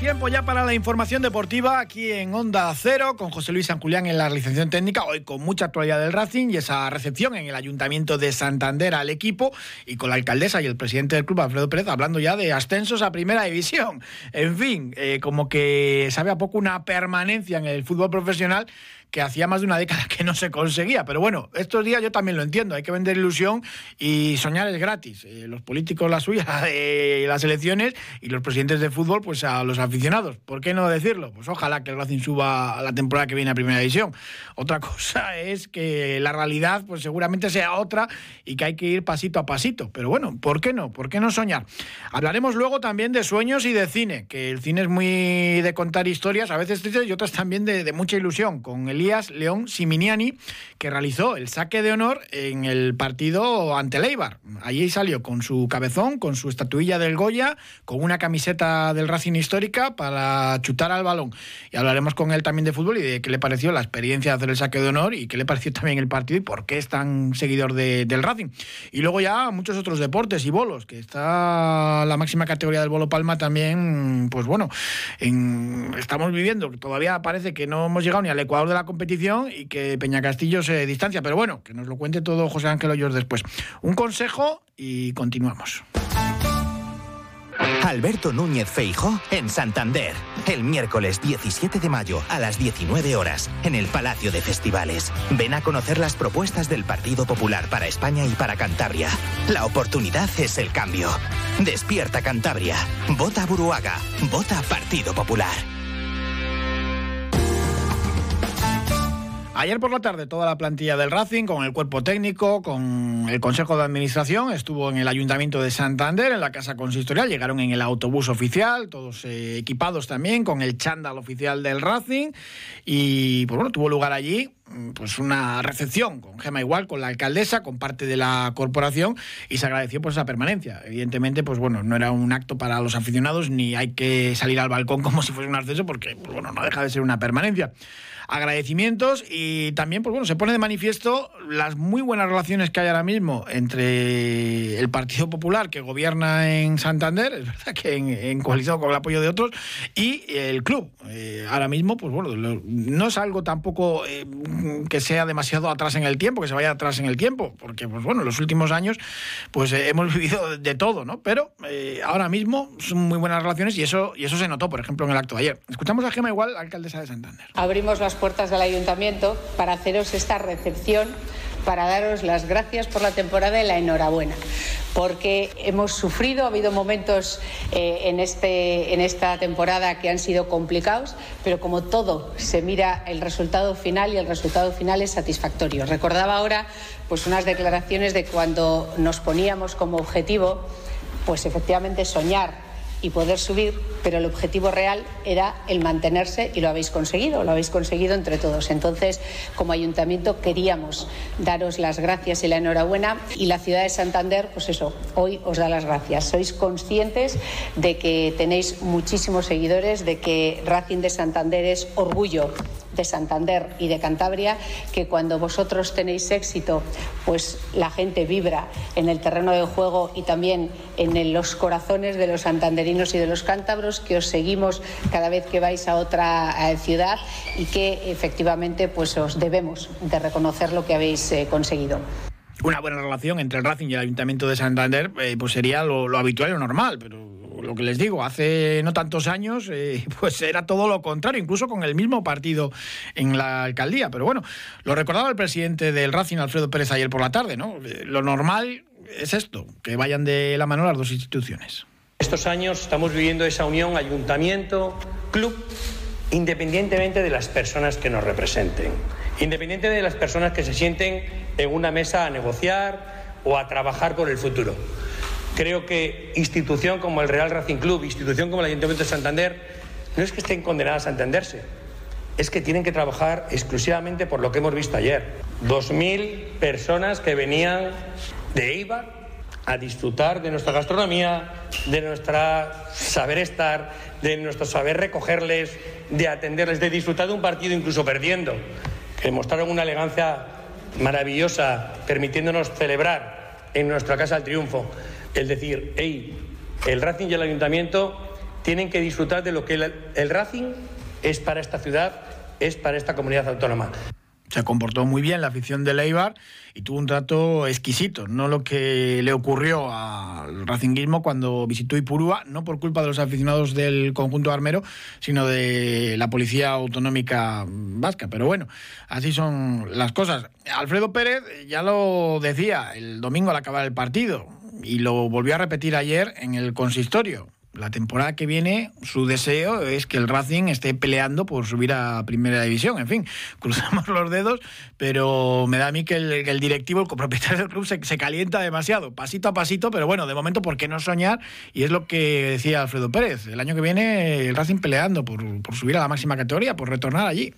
Tiempo ya para la información deportiva aquí en Onda Cero con José Luis San Julián en la realización técnica, hoy con mucha actualidad del Racing y esa recepción en el Ayuntamiento de Santander al equipo y con la alcaldesa y el presidente del club, Alfredo Pérez, hablando ya de ascensos a Primera División. En fin, eh, como que sabe a poco una permanencia en el fútbol profesional que hacía más de una década que no se conseguía. Pero bueno, estos días yo también lo entiendo, hay que vender ilusión y soñar es gratis. Eh, los políticos la suya, eh, las elecciones y los presidentes de fútbol, pues a los aficionados. ¿Por qué no decirlo? Pues ojalá que el Racing suba a la temporada que viene a Primera División. Otra cosa es que la realidad pues seguramente sea otra y que hay que ir pasito a pasito. Pero bueno, ¿por qué no? ¿Por qué no soñar? Hablaremos luego también de sueños y de cine, que el cine es muy de contar historias, a veces tristes y otras también de, de mucha ilusión, con el Elías León Siminiani, que realizó el saque de honor en el partido ante Leibar. Allí salió con su cabezón, con su estatuilla del Goya, con una camiseta del Racing histórica para chutar al balón. Y hablaremos con él también de fútbol y de qué le pareció la experiencia de hacer el saque de honor y qué le pareció también el partido y por qué es tan seguidor del Racing. Y luego ya muchos otros deportes y bolos, que está la máxima categoría del bolo palma también, pues bueno, estamos viviendo, todavía parece que no hemos llegado ni al Ecuador de la competición y que Peña Castillo se distancia. Pero bueno, que nos lo cuente todo José Ángel Hoyos después. Un consejo y continuamos. Alberto Núñez Feijo en Santander. El miércoles 17 de mayo a las 19 horas en el Palacio de Festivales. Ven a conocer las propuestas del Partido Popular para España y para Cantabria. La oportunidad es el cambio. Despierta Cantabria. Vota Buruaga. Vota Partido Popular. Ayer por la tarde toda la plantilla del Racing, con el cuerpo técnico, con el Consejo de Administración, estuvo en el Ayuntamiento de Santander, en la Casa Consistorial, llegaron en el autobús oficial, todos eh, equipados también, con el chándal oficial del Racing, y pues bueno, tuvo lugar allí mm, pues una recepción con Gema igual, con la alcaldesa, con parte de la corporación y se agradeció por esa permanencia. Evidentemente, pues bueno, no era un acto para los aficionados ni hay que salir al balcón como si fuese un ascenso porque, pues bueno, no deja de ser una permanencia agradecimientos y también, pues bueno, se pone de manifiesto las muy buenas relaciones que hay ahora mismo entre el Partido Popular que gobierna en Santander, es verdad que en, coalición con el apoyo de otros, y el club. Eh, ahora mismo, pues bueno, no es algo tampoco eh, que sea demasiado atrás en el tiempo, que se vaya atrás en el tiempo, porque pues bueno, en los últimos años pues eh, hemos vivido de todo, ¿no? Pero ahora mismo son muy buenas relaciones y eso, y eso se notó, por ejemplo, en el acto de ayer. Escuchamos a Gema Igual, alcaldesa de Santander. Abrimos las puertas del ayuntamiento para haceros esta recepción, para daros las gracias por la temporada y la enhorabuena. Porque hemos sufrido, ha habido momentos eh, en, este, en esta temporada que han sido complicados, pero como todo, se mira el resultado final y el resultado final es satisfactorio. Recordaba ahora pues, unas declaraciones de cuando nos poníamos como objetivo, pues efectivamente soñar y poder subir, pero el objetivo real era el mantenerse y lo habéis conseguido, lo habéis conseguido entre todos. Entonces, como ayuntamiento queríamos daros las gracias y la enhorabuena y la ciudad de Santander, pues eso, hoy os da las gracias. Sois conscientes de que tenéis muchísimos seguidores, de que Racing de Santander es orgullo de Santander y de Cantabria, que cuando vosotros tenéis éxito, pues la gente vibra en el terreno de juego y también en los corazones de los santanderinos y de los cántabros, que os seguimos cada vez que vais a otra ciudad y que efectivamente pues os debemos de reconocer lo que habéis eh, conseguido. Una buena relación entre el Racing y el Ayuntamiento de Santander, eh, pues sería lo, lo, habitual y lo normal, pero lo que les digo, hace no tantos años, eh, pues era todo lo contrario, incluso con el mismo partido en la alcaldía. Pero bueno, lo recordaba el presidente del Racing, Alfredo Pérez, ayer por la tarde, ¿no? Eh, lo normal es esto, que vayan de la mano las dos instituciones. Estos años estamos viviendo esa unión ayuntamiento, club, independientemente de las personas que nos representen, independientemente de las personas que se sienten en una mesa a negociar o a trabajar por el futuro. Creo que institución como el Real Racing Club, institución como el Ayuntamiento de Santander, no es que estén condenadas a entenderse, es que tienen que trabajar exclusivamente por lo que hemos visto ayer. 2.000 personas que venían de Eibar a disfrutar de nuestra gastronomía, de nuestra saber estar, de nuestro saber recogerles, de atenderles, de disfrutar de un partido incluso perdiendo, que mostraron una elegancia maravillosa, permitiéndonos celebrar en nuestra casa el triunfo. El decir, hey, el Racing y el Ayuntamiento tienen que disfrutar de lo que el, el Racing es para esta ciudad, es para esta comunidad autónoma se comportó muy bien la afición de Leibar y tuvo un trato exquisito, no lo que le ocurrió al racinguismo cuando visitó Ipurúa, no por culpa de los aficionados del conjunto armero, sino de la policía autonómica vasca. Pero bueno, así son las cosas. Alfredo Pérez ya lo decía el domingo al acabar el partido y lo volvió a repetir ayer en el consistorio la temporada que viene su deseo es que el Racing esté peleando por subir a Primera División. En fin, cruzamos los dedos, pero me da a mí que el, directivo, el copropietario del club, se, calienta demasiado, pasito a pasito, pero bueno, de momento, ¿por qué no soñar? Y es lo que decía Alfredo Pérez. El año que viene el Racing peleando por, por subir a la máxima categoría, por retornar allí.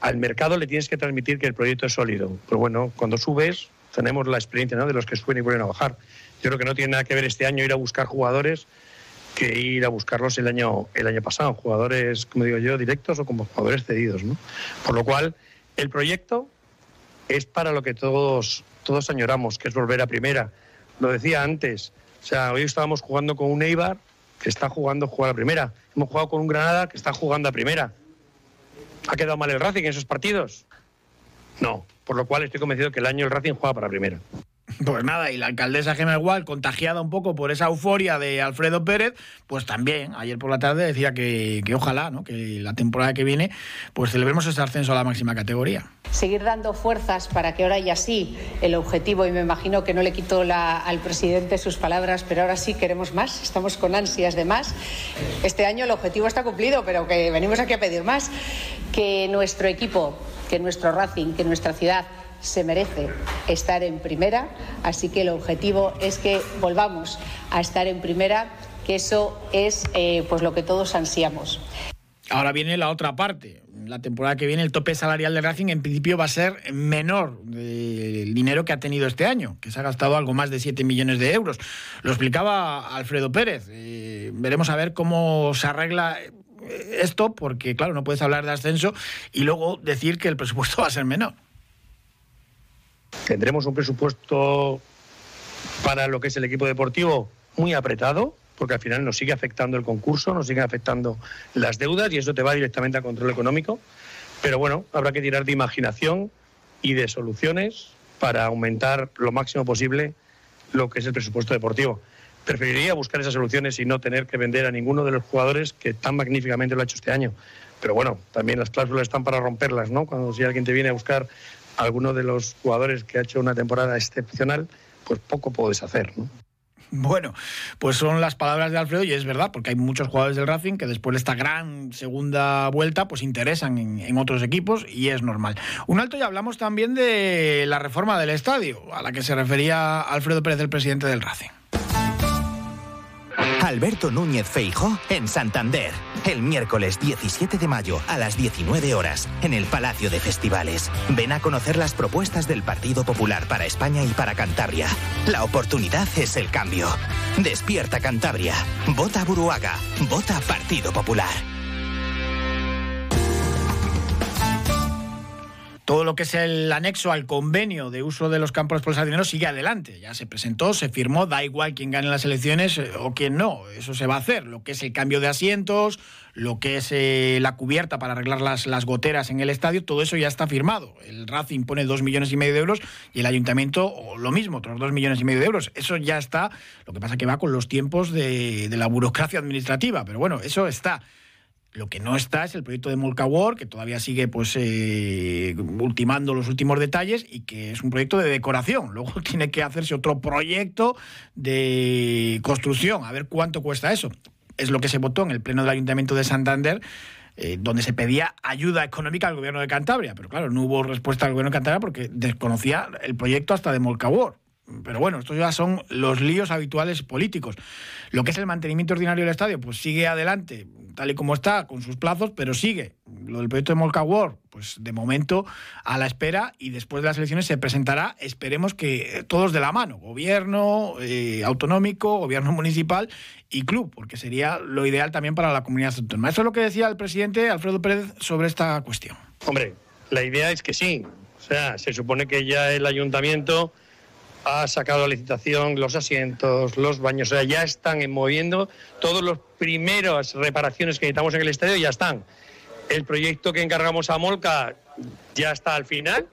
Al mercado le tienes que transmitir que el proyecto es sólido. Pues bueno, cuando subes, tenemos la experiencia de los que suben y vuelven a bajar. Yo creo que no tiene nada que ver este año ir a buscar jugadores que ir a buscarlos el año, el año pasado, jugadores, como digo yo, directos o como jugadores cedidos. ¿no? Por lo cual, el proyecto es para lo que todos, todos añoramos, que es volver a primera. Lo decía antes, o sea, hoy estábamos jugando con un Eibar que está jugando jugar a primera. Hemos jugado con un Granada que está jugando a primera. ¿Ha quedado mal el Racing en esos partidos? No, por lo cual estoy convencido que el año el Racing juega para primera. Pues nada, y la alcaldesa Gemma Igual, contagiada un poco por esa euforia de Alfredo Pérez, pues también ayer por la tarde decía que, ojalá, ¿no? que la temporada que viene, pues celebremos ese ascenso a la máxima categoría. Seguir dando fuerzas para que ahora ya sí el objetivo, y me imagino que no le quito al presidente sus palabras, pero ahora sí queremos más, estamos con ansias de más. Este año el objetivo está cumplido, pero que venimos aquí a pedir más. Que nuestro equipo, que nuestro Racing, que nuestra ciudad se merece estar en primera, así que el objetivo es que volvamos a estar en primera, que eso es eh, pues lo que todos ansiamos. Ahora viene la otra parte. La temporada que viene el tope salarial de Racing en principio va a ser menor del dinero que ha tenido este año, que se ha gastado algo más de 7 millones de euros. Lo explicaba Alfredo Pérez. Eh, veremos a ver cómo se arregla esto, porque claro, no puedes hablar de ascenso y luego decir que el presupuesto va a ser menor. Tendremos un presupuesto para lo que es el equipo deportivo muy apretado, porque al final nos sigue afectando el concurso, nos sigue afectando las deudas y eso te va directamente a control económico. Pero bueno, habrá que tirar de imaginación y de soluciones para aumentar lo máximo posible lo que es el presupuesto deportivo. Preferiría buscar esas soluciones y no tener que vender a ninguno de los jugadores que tan magníficamente lo ha hecho este año. Pero bueno, también las cláusulas están para romperlas, ¿no? Cuando si alguien te viene a buscar alguno de los jugadores que ha hecho una temporada excepcional, pues poco puedes hacer, ¿no? Bueno, pues son las palabras de Alfredo y es verdad, porque hay muchos jugadores del Racing que después de esta gran segunda vuelta pues interesan en, otros equipos y es normal. Un alto y hablamos también de la reforma del estadio, a la que se refería Alfredo Pérez, el presidente del Racing. Alberto Núñez Feijo en Santander, el miércoles 17 de mayo a las 19 horas, en el Palacio de Festivales. Ven a conocer las propuestas del Partido Popular para España y para Cantabria. La oportunidad es el cambio. Despierta Cantabria. Vota Buruaga. Vota Partido Popular. Todo lo que es el anexo al convenio de uso de los campos por dinero sigue adelante. Ya se presentó, se firmó, da igual quién gane las elecciones eh, o quién no. Eso se va a hacer. Lo que es el cambio de asientos, lo que es eh, la cubierta para arreglar las, las goteras en el estadio, todo eso ya está firmado. El Racing pone dos millones y medio de euros y el ayuntamiento lo mismo, otros dos millones y medio de euros. Eso ya está. Lo que pasa que va con los tiempos de, de la burocracia administrativa. Pero bueno, eso está. Lo que no está es el proyecto de Mulcawar, que todavía sigue pues eh, ultimando los últimos detalles y que es un proyecto de decoración. Luego tiene que hacerse otro proyecto de construcción, a ver cuánto cuesta eso. Es lo que se votó en el Pleno del Ayuntamiento de Santander, eh, donde se pedía ayuda económica al gobierno de Cantabria. Pero claro, no hubo respuesta al gobierno de Cantabria porque desconocía el proyecto hasta de Molcawar. pero bueno, estos ya son los líos habituales políticos. Lo que es el mantenimiento ordinario del estadio, pues sigue adelante, tal y como está, con sus plazos, pero sigue. Lo del proyecto de Molca World, pues de momento a la espera y después de las elecciones se presentará, esperemos que todos de la mano, gobierno eh, autonómico, gobierno municipal y club, porque sería lo ideal también para la comunidad autónoma. Eso es lo que decía el presidente Alfredo Pérez sobre esta cuestión. Hombre, la idea es que sí. O sea, se supone que ya el ayuntamiento ha sacado a licitación los asientos, los baños, o sea, ya están moviendo todos los primeros reparaciones que necesitamos en el estadio, ya están. El proyecto que encargamos a Molca ya está al final,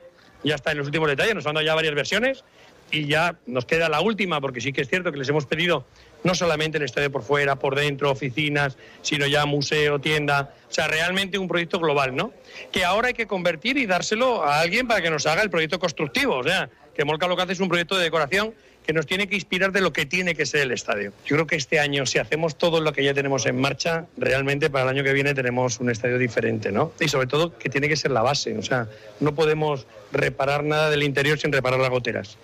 ya está en los últimos detalles, nos han dado ya varias versiones y ya nos queda la última, porque sí que es cierto que les hemos pedido no solamente el estadio por fuera, por dentro, oficinas, sino ya museo, tienda, o sea, realmente un proyecto global, ¿no? Que ahora hay que convertir y dárselo a alguien para que nos haga el proyecto constructivo, o sea, que Molca lo que hace es un proyecto de decoración que nos tiene que inspirar de lo que tiene que ser el estadio. Yo creo que este año, si hacemos todo lo que ya tenemos en marcha, realmente para el año que viene tenemos un estadio diferente, ¿no? Y sobre todo que tiene que ser la base, o sea, no podemos reparar nada del interior sin reparar las goteras.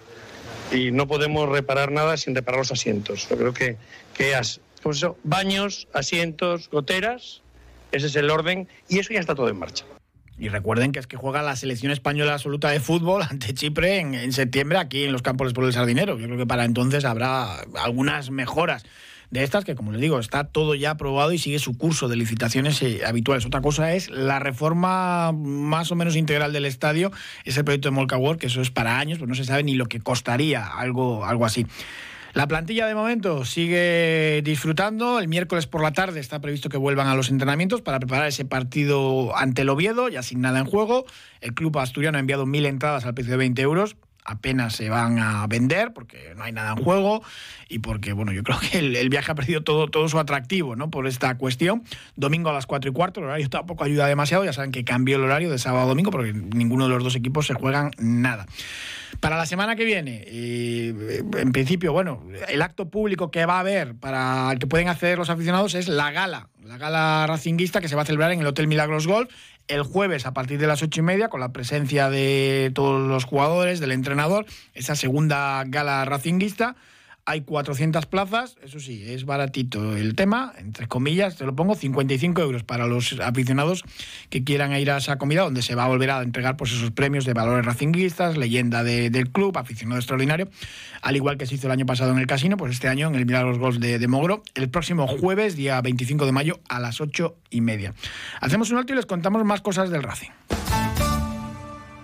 Y no podemos reparar nada sin reparar los asientos. Yo creo que, que pues eso, baños, asientos, goteras, ese es el orden y eso ya está todo en marcha. Y recuerden que es que juega la selección española absoluta de fútbol ante Chipre en, septiembre aquí en los campos por el Sardinero. Yo creo que para entonces habrá algunas mejoras de estas que, como les digo, está todo ya aprobado y sigue su curso de licitaciones eh, habituales. Otra cosa es la reforma más o menos integral del estadio, ese proyecto de Molca World, que eso es para años, pues no se sabe ni lo que costaría algo, algo así. La plantilla de momento sigue disfrutando. El miércoles por la tarde está previsto que vuelvan a los entrenamientos para preparar ese partido ante el Oviedo, ya sin nada en juego. El club asturiano ha enviado mil entradas al precio de 20 euros apenas se van a vender porque no hay nada en juego y porque, bueno, yo creo que el, viaje ha perdido todo, todo su atractivo, ¿no? Por esta cuestión. Domingo a las 4 y cuarto, el horario tampoco ayuda demasiado, ya saben que cambió el horario de sábado a domingo porque ninguno de los dos equipos se juegan nada. Para la semana que viene, eh, en principio, bueno, el acto público que va a haber para el que pueden acceder los aficionados es la gala, la gala racinguista que se va a celebrar en el Hotel Milagros Golf el jueves a partir de las ocho y media con la presencia de todos los jugadores, del entrenador, esa segunda gala racinguista hay 400 plazas, eso sí, es baratito el tema, entre comillas, te lo pongo, 55 euros para los aficionados que quieran ir a esa comida, donde se va a volver a entregar pues, esos premios de valores racinguistas, leyenda del club, aficionado extraordinario, al igual que se hizo el año pasado en el casino, pues este año en el Milagros Golf de, de Mogro, el próximo jueves, día 25 de mayo, a las 8 y media. Hacemos un alto y les contamos más cosas del Racing.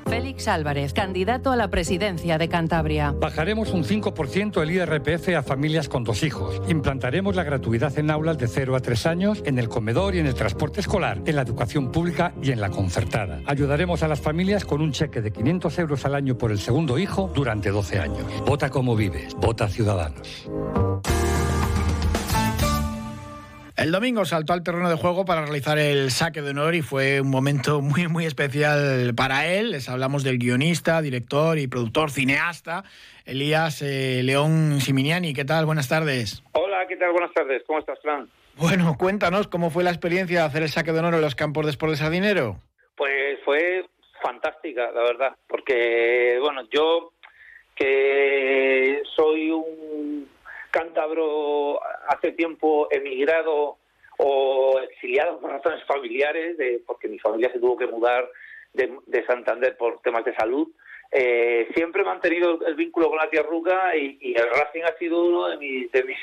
Félix Álvarez, candidato a la presidencia de Cantabria. Bajaremos un 5% el IRPF a familias con dos hijos. Implantaremos la gratuidad en aulas de 0 a 3 años, en el comedor y en el transporte escolar, en la educación pública y en la concertada. Ayudaremos a las familias con un cheque de 500 euros al año por el segundo hijo durante 12 años. Vota como vives, vota Ciudadanos. El domingo saltó al terreno de juego para realizar el saque de honor y fue un momento muy, muy especial para él. Les hablamos del guionista, director y productor, cineasta, Elías eh, León Siminiani. ¿Qué tal? Buenas tardes. Hola, ¿qué tal? Buenas tardes. ¿Cómo estás, Fran? Bueno, cuéntanos cómo fue la experiencia de hacer el saque de honor en los campos de Sport de Sardinero. Pues fue fantástica, la verdad, porque, bueno, yo que soy un cántabro hace tiempo emigrado o exiliado por razones familiares, porque mi familia se tuvo que mudar de, Santander por temas de salud. Eh, siempre he mantenido el vínculo con la tierruca y, y el Racing ha sido uno de mis, de mis,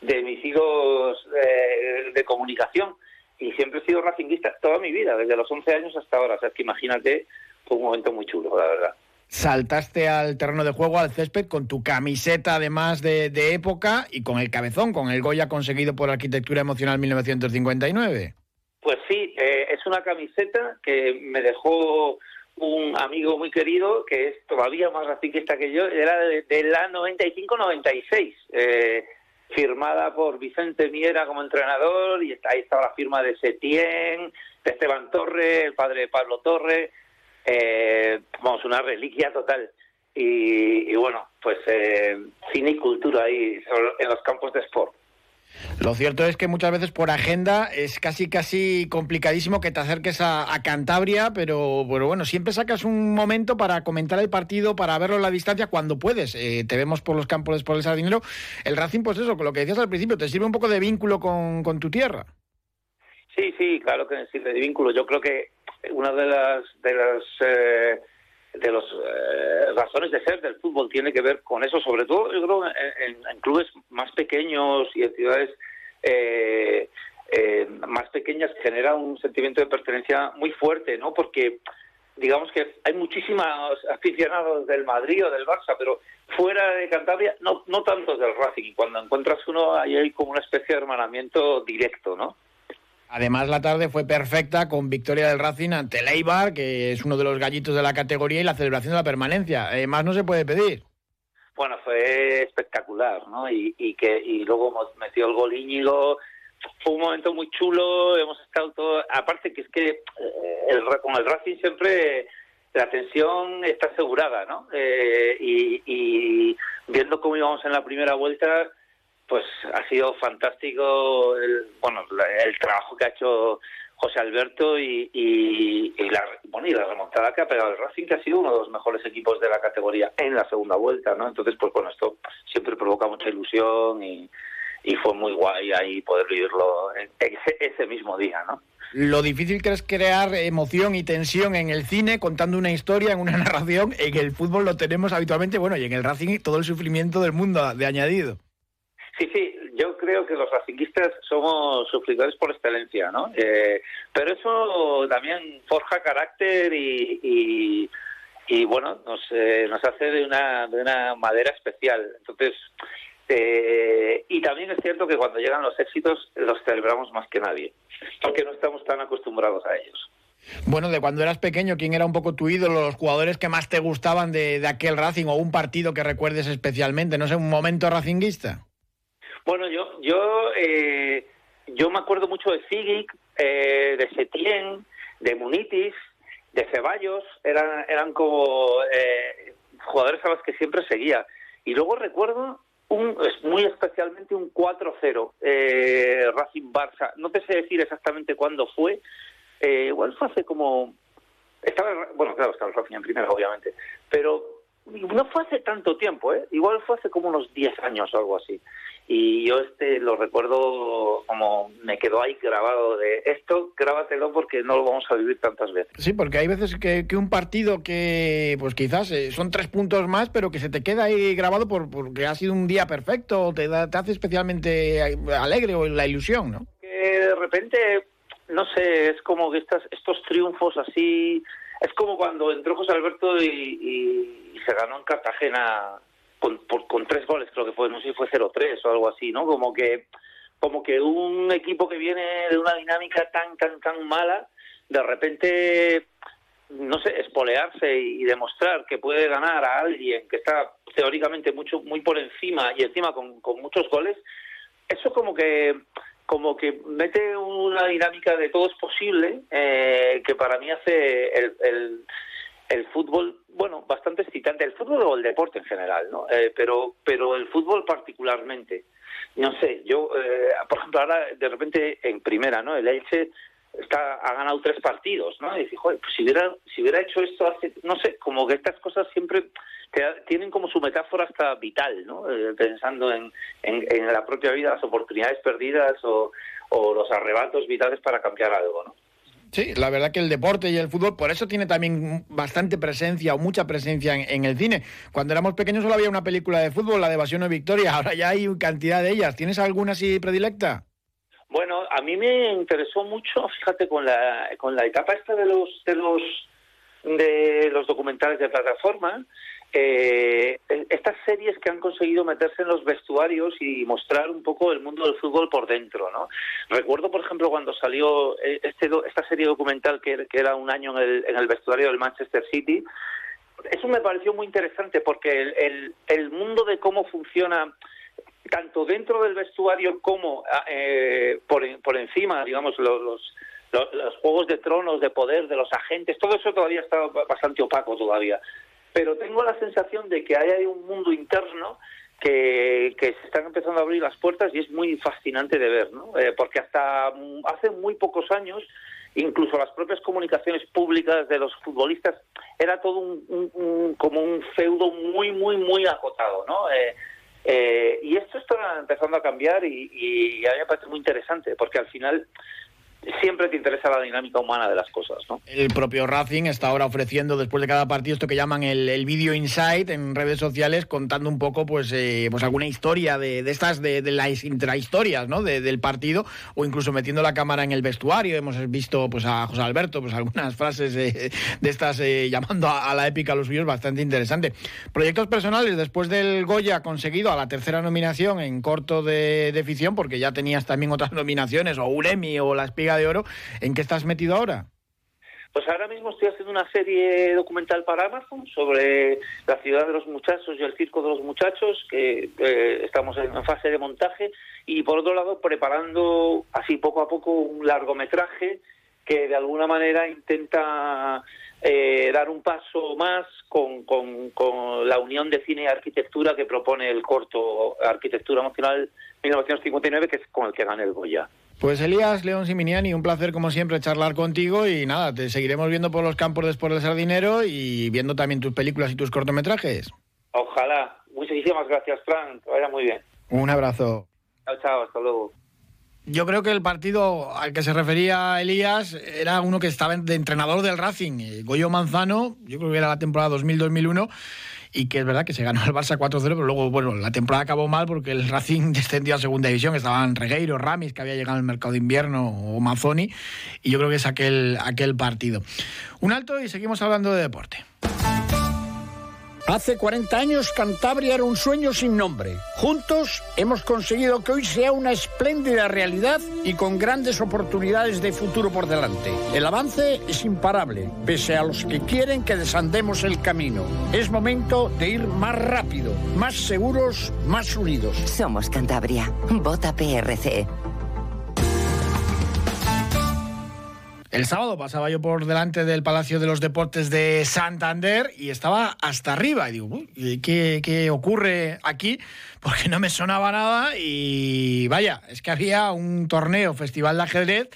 de mis eh, de comunicación y siempre he sido racinguista toda mi vida, desde los 11 años hasta ahora. O sea, que imagínate, fue un momento muy chulo, la verdad saltaste al terreno de juego, al césped, con tu camiseta además de, de época y con el cabezón, con el Goya conseguido por Arquitectura Emocional 1959. Pues sí, eh, es una camiseta que me dejó un amigo muy querido, que es todavía más racinguista que yo, era de, la 95-96, eh, firmada por Vicente Miera como entrenador, y ahí estaba la firma de Setién, de Esteban Torre, el padre de Pablo Torre, eh, vamos, una reliquia total. Y, bueno, pues eh, cine y cultura ahí en los campos de sport. Lo cierto es que muchas veces por agenda es casi casi complicadísimo que te acerques a, Cantabria, pero, bueno, siempre sacas un momento para comentar el partido, para verlo a la distancia cuando puedes. Eh, te vemos por los campos por el Sardinero. El Racing, pues eso, con lo que decías al principio, te sirve un poco de vínculo con, tu tierra. Sí, sí, claro que sirve de vínculo. Yo creo que una de las de las eh, de las eh, razones de ser del fútbol tiene que ver con eso, sobre todo yo creo en, clubes más pequeños y en ciudades eh, eh, más pequeñas genera un sentimiento de pertenencia muy fuerte, ¿no? Porque digamos que hay muchísimos aficionados del Madrid o del Barça, pero fuera de Cantabria no, no tantos del Racing. Cuando encuentras uno, ahí hay como una especie de hermanamiento directo, ¿no? Además, la tarde fue perfecta con victoria del Racing ante el Eibar, que es uno de los gallitos de la categoría, y la celebración de la permanencia. Eh, más no se puede pedir. Bueno, fue espectacular, ¿no? Y, que y luego metió el gol Íñigo. Fue un momento muy chulo. Hemos estado todo. Aparte, que es que eh, el, con el Racing siempre la tensión está asegurada, ¿no? Eh, y, y viendo cómo íbamos en la primera vuelta pues ha sido fantástico el, bueno el trabajo que ha hecho José Alberto y, y, la bueno y la remontada que ha pegado el Racing que ha sido uno de los mejores equipos de la categoría en la segunda vuelta no entonces pues bueno esto siempre provoca mucha ilusión y, y fue muy guay ahí poder vivirlo ese, ese mismo día no lo difícil que es crear emoción y tensión en el cine contando una historia, en una narración, en el fútbol lo tenemos habitualmente, bueno, y en el Racing todo el sufrimiento del mundo de añadido. Sí, sí, yo creo que los racinguistas somos sufridores por excelencia, ¿no? Eh, pero eso también forja carácter y, y, bueno, nos, eh, nos hace de una, de una madera especial. Entonces, eh, y también es cierto que cuando llegan los éxitos los celebramos más que nadie, porque no estamos tan acostumbrados a ellos. Bueno, de cuando eras pequeño, ¿quién era un poco tu ídolo, los jugadores que más te gustaban de, de aquel Racing o un partido que recuerdes especialmente? No sé, un momento racinguista. Bueno, yo yo eh, yo me acuerdo mucho de Sigic, eh, de Setien, de Munitis, de Ceballos, eran eran como eh, jugadores a los que siempre seguía. Y luego recuerdo un, muy especialmente un 4-0 eh, Racing Barça. No te sé decir exactamente cuándo fue. Eh, igual fue hace como estaba bueno claro estaba el Racing en primera obviamente, pero no fue hace tanto tiempo, ¿eh? Igual fue hace como unos 10 años o algo así y yo este lo recuerdo como me quedó ahí grabado de esto, grábatelo porque no lo vamos a vivir tantas veces. Sí, porque hay veces que, un partido que pues quizás eh, son tres puntos más, pero que se te queda ahí grabado por, porque ha sido un día perfecto, te, te hace especialmente alegre o la ilusión, ¿no? Que de repente, no sé, es como que estas, estos triunfos así, es como cuando entró José Alberto y se ganó en Cartagena con, con tres goles, creo que fue, no sé si fue 0-3 o algo así, ¿no? Como que, como que un equipo que viene de una dinámica tan, tan, tan mala, de repente, no sé, espolearse y demostrar que puede ganar a alguien que está teóricamente mucho, muy por encima y encima con, con muchos goles, eso como que como que mete una dinámica de todo es posible eh, que para mí hace el, el, el fútbol, bueno, bastante excitante, el fútbol o el deporte en general, ¿no? Eh, pero, pero el fútbol particularmente. No sé, yo, eh, por ejemplo, ahora de repente en primera, ¿no? El Elche está, ha ganado tres partidos, ¿no? Y dice, joder, pues si hubiera, si hubiera hecho esto hace, no sé, como que estas cosas siempre tienen como su metáfora hasta vital, ¿no? Eh, pensando en, en, en, la propia vida, las oportunidades perdidas o, o los arrebatos vitales para cambiar algo, ¿no? Sí, la verdad que el deporte y el fútbol, por eso tiene también bastante presencia o mucha presencia en, el cine. Cuando éramos pequeños solo había una película de fútbol, la de Evasión o Victoria, ahora ya hay cantidad de ellas. ¿Tienes alguna así predilecta? Bueno, a mí me interesó mucho, fíjate, con la, con la etapa esta de los, de los, de los documentales de plataforma, eh, estas series que han conseguido meterse en los vestuarios y mostrar un poco el mundo del fútbol por dentro, ¿no? Recuerdo, por ejemplo, cuando salió eh, este, esta serie documental que, era un año en el, en el vestuario del Manchester City, eso me pareció muy interesante porque el, mundo de cómo funciona tanto dentro del vestuario como eh, por, por encima, digamos, los, los, los, juegos de tronos, de poder, de los agentes, todo eso todavía está bastante opaco todavía pero tengo la sensación de que hay un mundo interno que, se están empezando a abrir las puertas y es muy fascinante de ver, ¿no? Eh, porque hasta hace muy pocos años incluso las propias comunicaciones públicas de los futbolistas era todo un, como un feudo muy muy muy acotado no eh, eh, y esto está empezando a cambiar y, y, a mí me parece muy interesante porque al final siempre te interesa la dinámica humana de las cosas, ¿no? El propio Racing está ahora ofreciendo después de cada partido esto que llaman el, el video insight en redes sociales contando un poco pues eh, pues alguna historia de, de estas de, las intrahistorias, ¿no? del partido o incluso metiendo la cámara en el vestuario. Hemos visto pues a José Alberto pues algunas frases de estas eh, llamando a, la épica a los suyos bastante interesante. Proyectos personales después del Goya conseguido a la tercera nominación en corto de, de ficción porque ya tenías también otras nominaciones o un o la espiga de Oro. ¿En qué estás metido ahora? Pues ahora mismo estoy haciendo una serie documental para Amazon sobre la ciudad de los muchachos y el circo de los muchachos, que eh, estamos en fase de montaje, y por otro lado preparando así poco a poco un largometraje que de alguna manera intenta eh, dar un paso más con, con, la unión de cine y arquitectura que propone el corto Arquitectura Emocional 1959, que es con el que gana el Goya. Pues Elías León Siminiani, un placer como siempre charlar contigo y nada, te seguiremos viendo por los campos después del sardinero y viendo también tus películas y tus cortometrajes. Ojalá. Muchísimas gracias, Frank. Que vaya muy bien. Un abrazo. Chao, chao. Hasta luego. Yo creo que el partido al que se refería Elías era uno que estaba de entrenador del Racing, eh, Goyo Manzano, yo creo que era la temporada 2000-2001 y que es verdad que se ganó el Barça 4-0, pero luego, bueno, la temporada acabó mal porque el Racing descendió a segunda división, estaban Regueiro, Ramis, que había llegado al mercado de invierno, o Mazzoni, y yo creo que es aquel, aquel partido. Un alto y seguimos hablando de deporte. Hace 40 años Cantabria era un sueño sin nombre. Juntos hemos conseguido que hoy sea una espléndida realidad y con grandes oportunidades de futuro por delante. El avance es imparable, pese a los que quieren que desandemos el camino. Es momento de ir más rápido, más seguros, más unidos. Somos Cantabria. Vota PRC. El sábado pasaba yo por delante del Palacio de los Deportes de Santander y estaba hasta arriba. Y digo, ¿qué, ¿qué, ocurre aquí? Porque no me sonaba nada y vaya, es que había un torneo, festival de ajedrez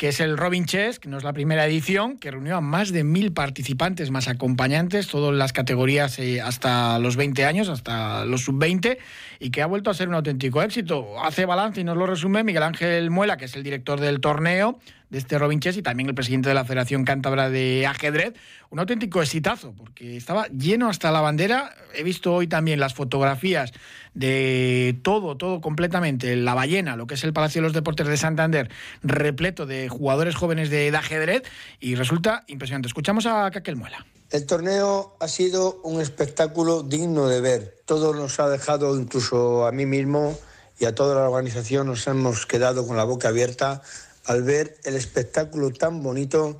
que es el Robin Chess, que no es la primera edición, que reunió a más de mil participantes más acompañantes, todas las categorías eh, hasta los 20 años, hasta los sub-20, y que ha vuelto a ser un auténtico éxito. Hace balance y nos lo resume Miguel Ángel Muela, que es el director del torneo, de este Robin Chess y también el presidente de la Federación Cántabra de Ajedrez. Un auténtico exitazo, porque estaba lleno hasta la bandera. He visto hoy también las fotografías de todo, todo completamente, la ballena, lo que es el Palacio de los Deportes de Santander, repleto de jugadores jóvenes de, ajedrez y resulta impresionante. Escuchamos a Caquel Muela. El torneo ha sido un espectáculo digno de ver. Todo nos ha dejado, incluso a mí mismo y a toda la organización, nos hemos quedado con la boca abierta al ver el espectáculo tan bonito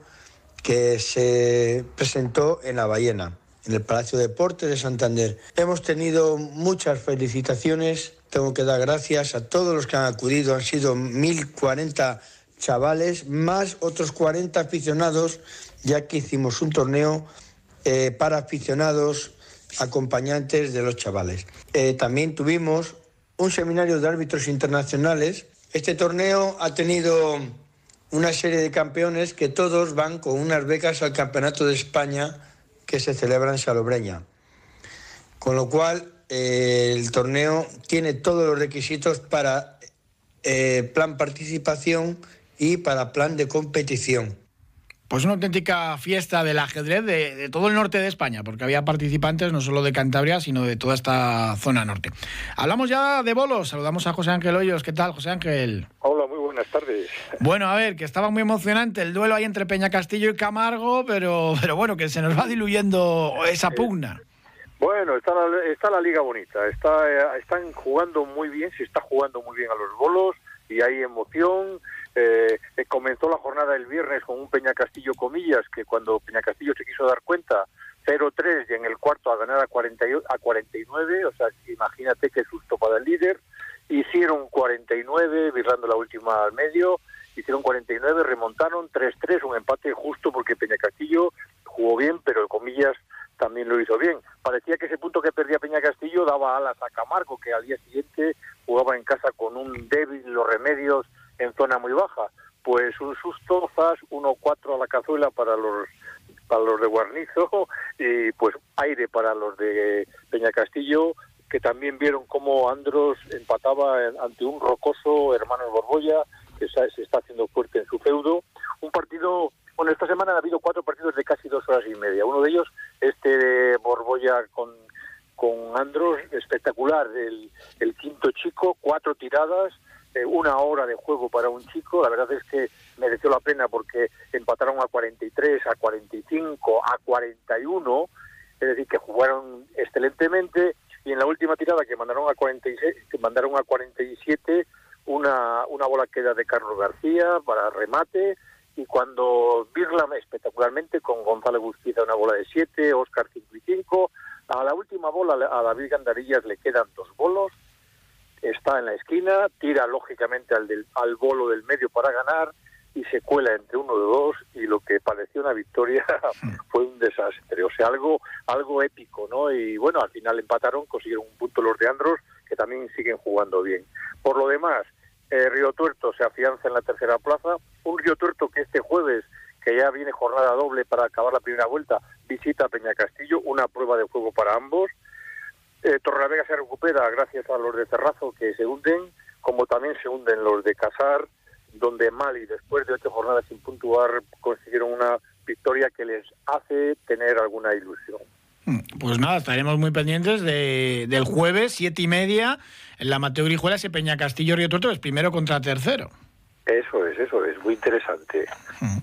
que se presentó en La Ballena, en el Palacio de Deportes de Santander. Hemos tenido muchas felicitaciones, tengo que dar gracias a todos los que han acudido, han sido 1.040 chavales, más otros 40 aficionados, ya que hicimos un torneo eh, para aficionados acompañantes de los chavales. Eh, también tuvimos un seminario de árbitros internacionales este torneo ha tenido una serie de campeones que todos van con unas becas al Campeonato de España que se celebra en Salobreña. Con lo cual, eh, el torneo tiene todos los requisitos para eh, plan participación y para plan de competición. Pues una auténtica fiesta del ajedrez de, todo el norte de España, porque había participantes no solo de Cantabria, sino de toda esta zona norte. Hablamos ya de bolos, saludamos a José Ángel Hoyos. ¿Qué tal, José Ángel? Hola, muy buenas tardes. Bueno, a ver, que estaba muy emocionante el duelo ahí entre Peña Castillo y Camargo, pero, pero bueno, que se nos va diluyendo esa pugna. Bueno, está la, está la liga bonita, está, eh, están jugando muy bien, se está jugando muy bien a los bolos y hay emoción comenzó la jornada el viernes con un Peña Castillo comillas, que cuando Peña Castillo se quiso dar cuenta, 0-3 y en el cuarto a ganar a, 40, a 49, o sea, imagínate qué susto para el líder. Hicieron 49, virando la última al medio, hicieron 49, remontaron 3-3, un empate justo porque Peña Castillo jugó bien, pero comillas también lo hizo bien. Parecía que ese punto que perdía Peña Castillo daba alas a Camargo, que al día siguiente jugaba en casa con un débil zona muy baja. Pues un susto, zas, 1-4 a la cazuela para los para los de Guarnizo y pues aire para los de Peña Castillo, que también vieron cómo Andros empataba ante un rocoso Hermanos Borbolla, que se está haciendo fuerte en su feudo. Un partido, bueno, esta semana ha habido cuatro partidos de casi dos horas y media. Uno de ellos, este de Borbolla con, con Andros, espectacular. El, el chico, cuatro tiradas, eh, una hora de juego para un chico. La verdad es que mereció la pena porque empataron a 43, a 45, a 41. Es decir, que jugaron excelentemente. Y en la última tirada que mandaron a 46, que mandaron a 47, una, una bola queda de Carlos García para remate. Y cuando Birla espectacularmente con Gonzalo Guzquiza una bola de 7, Oscar 5 y 5. A la última bola a David Gandarillas le quedan dos bolos está en la esquina, tira lógicamente al, del, al bolo del medio para ganar y se cuela entre uno de dos y lo que pareció una victoria fue un desastre, o sea, algo algo épico, ¿no? Y bueno, al final empataron, consiguieron un punto los de Andros, que también siguen jugando bien. Por lo demás, eh, Río Tuerto se afianza en la tercera plaza, un Río Tuerto que este jueves, que ya viene jornada doble para acabar la primera vuelta, visita a Peña Castillo, una prueba de juego para ambos, eh, Torrelavega se recupera gracias a los de Cerrazo que se hunden, como también se hunden los de Casar, donde Mali, después de ocho jornadas sin puntuar, consiguieron una victoria que les hace tener alguna ilusión. Mm, pues nada, estaremos muy pendientes de, del jueves, siete y media, en la Mateo Grijuela, ese Peña Castillo Río Tuerto es primero contra tercero. Eso es, eso es, muy interesante. Mm.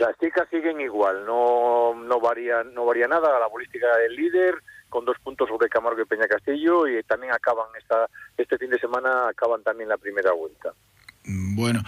Las chicas siguen igual, no, no, varía, no varía nada, la bolística del líder, con dos puntos sobre Camargo y Peña Castillo y también acaban esta, este fin de semana acaban también la primera vuelta. Bueno.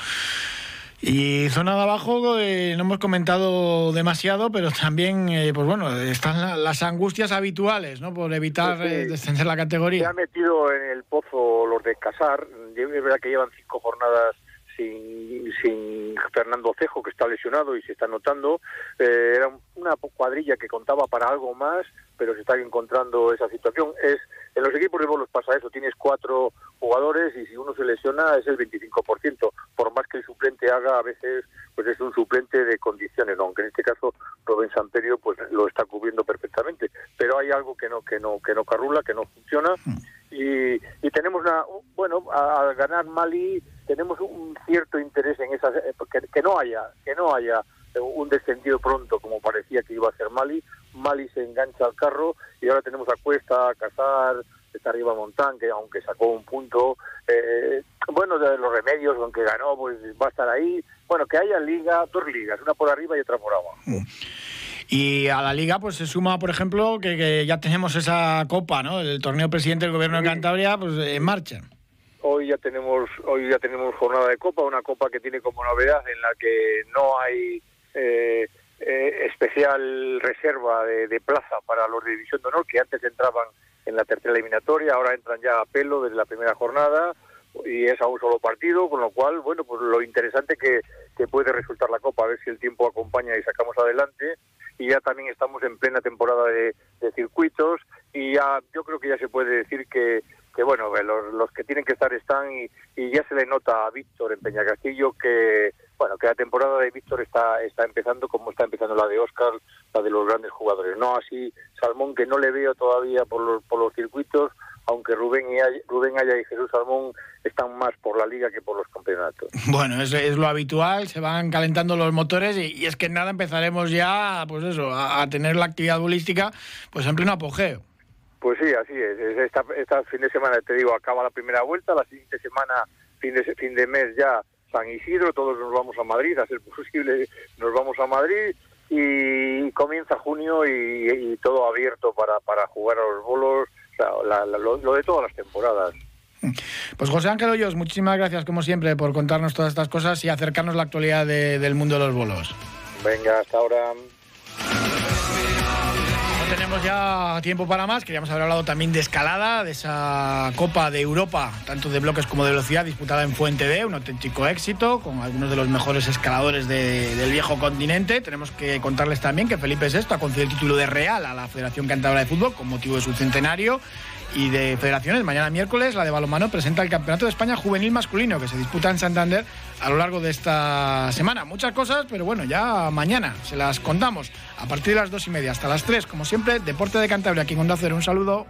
Y zona de abajo eh, no hemos comentado demasiado, pero también, eh, pues bueno, están las angustias habituales, ¿no? Por evitar eh, descender la categoría. Se ha metido en el pozo los de Casar. Es verdad que llevan cinco jornadas sin, sin Fernando Cejo, que está lesionado y se está notando. Eh, era una cuadrilla que contaba para algo más, pero se está encontrando esa situación. Es En los equipos de bolos pasa eso, tienes cuatro jugadores y si uno se lesiona es el 25%, por más que el suplente haga a veces pues es un suplente de condiciones, aunque en este caso Rubén Samperio pues lo está cubriendo perfectamente, pero hay algo que no que no que no carrula, que no funciona y, y tenemos una bueno, al ganar Mali tenemos un cierto interés en esas eh, que, no haya que no haya un descendido pronto como parecía que iba a ser Mali Mali se engancha al carro y ahora tenemos a Cuesta, a Casar, está arriba Montán, que aunque sacó un punto, eh, bueno, de los remedios, aunque ganó, pues va a estar ahí. Bueno, que haya liga, dos ligas, una por arriba y otra por abajo. Mm. Y a la liga pues se suma, por ejemplo, que, ya tenemos esa copa, ¿no? El torneo presidente del gobierno de Cantabria pues en marcha. Hoy ya tenemos hoy ya tenemos jornada de copa una copa que tiene como novedad en la que no hay eh, eh, especial reserva de, plaza para los de división de honor que antes entraban en la tercera eliminatoria ahora entran ya a pelo desde la primera jornada y es a un solo partido con lo cual bueno pues lo interesante que, que puede resultar la copa a ver si el tiempo acompaña y sacamos adelante y ya también estamos en plena temporada de, circuitos y ya yo creo que ya se puede decir que que bueno, los, los, que tienen que estar están y, ya se le nota a Víctor en Peña Castillo que bueno que la temporada de Víctor está está empezando como está empezando la de Oscar, la de los grandes jugadores. No así Salmón que no le veo todavía por los, por los circuitos, aunque Rubén y Rubén Aya y Jesús Salmón están más por la liga que por los campeonatos. Bueno, es, es lo habitual, se van calentando los motores y, es que nada empezaremos ya pues eso, a, a tener la actividad bolística pues en pleno apogeo. Pues sí, así es. Esta, esta fin de semana, te digo, acaba la primera vuelta, la siguiente semana, fin de, fin de mes ya San Isidro, todos nos vamos a Madrid, a ser posible nos vamos a Madrid y comienza junio y, todo abierto para, para jugar a los bolos, lo, de todas las temporadas. Pues José Ángel Hoyos, muchísimas gracias como siempre por contarnos todas estas cosas y acercarnos la actualidad del mundo de los bolos. Venga, hasta ahora tenemos ya tiempo para más. Queríamos haber hablado también de escalada, de esa Copa de Europa, tanto de bloques como de velocidad, disputada en Fuente D, un auténtico éxito, con algunos de los mejores escaladores del viejo continente. Tenemos que contarles también que Felipe VI ha concedido el título de Real a la Federación Cantabria de Fútbol con motivo de su centenario Y de federaciones, mañana miércoles la de balonmano presenta el Campeonato de España Juvenil Masculino que se disputa en Santander a lo largo de esta semana. Muchas cosas, pero bueno, ya mañana se las contamos a partir de las dos y media hasta las tres, como siempre, Deporte de Cantabria aquí en Onda. Un saludo.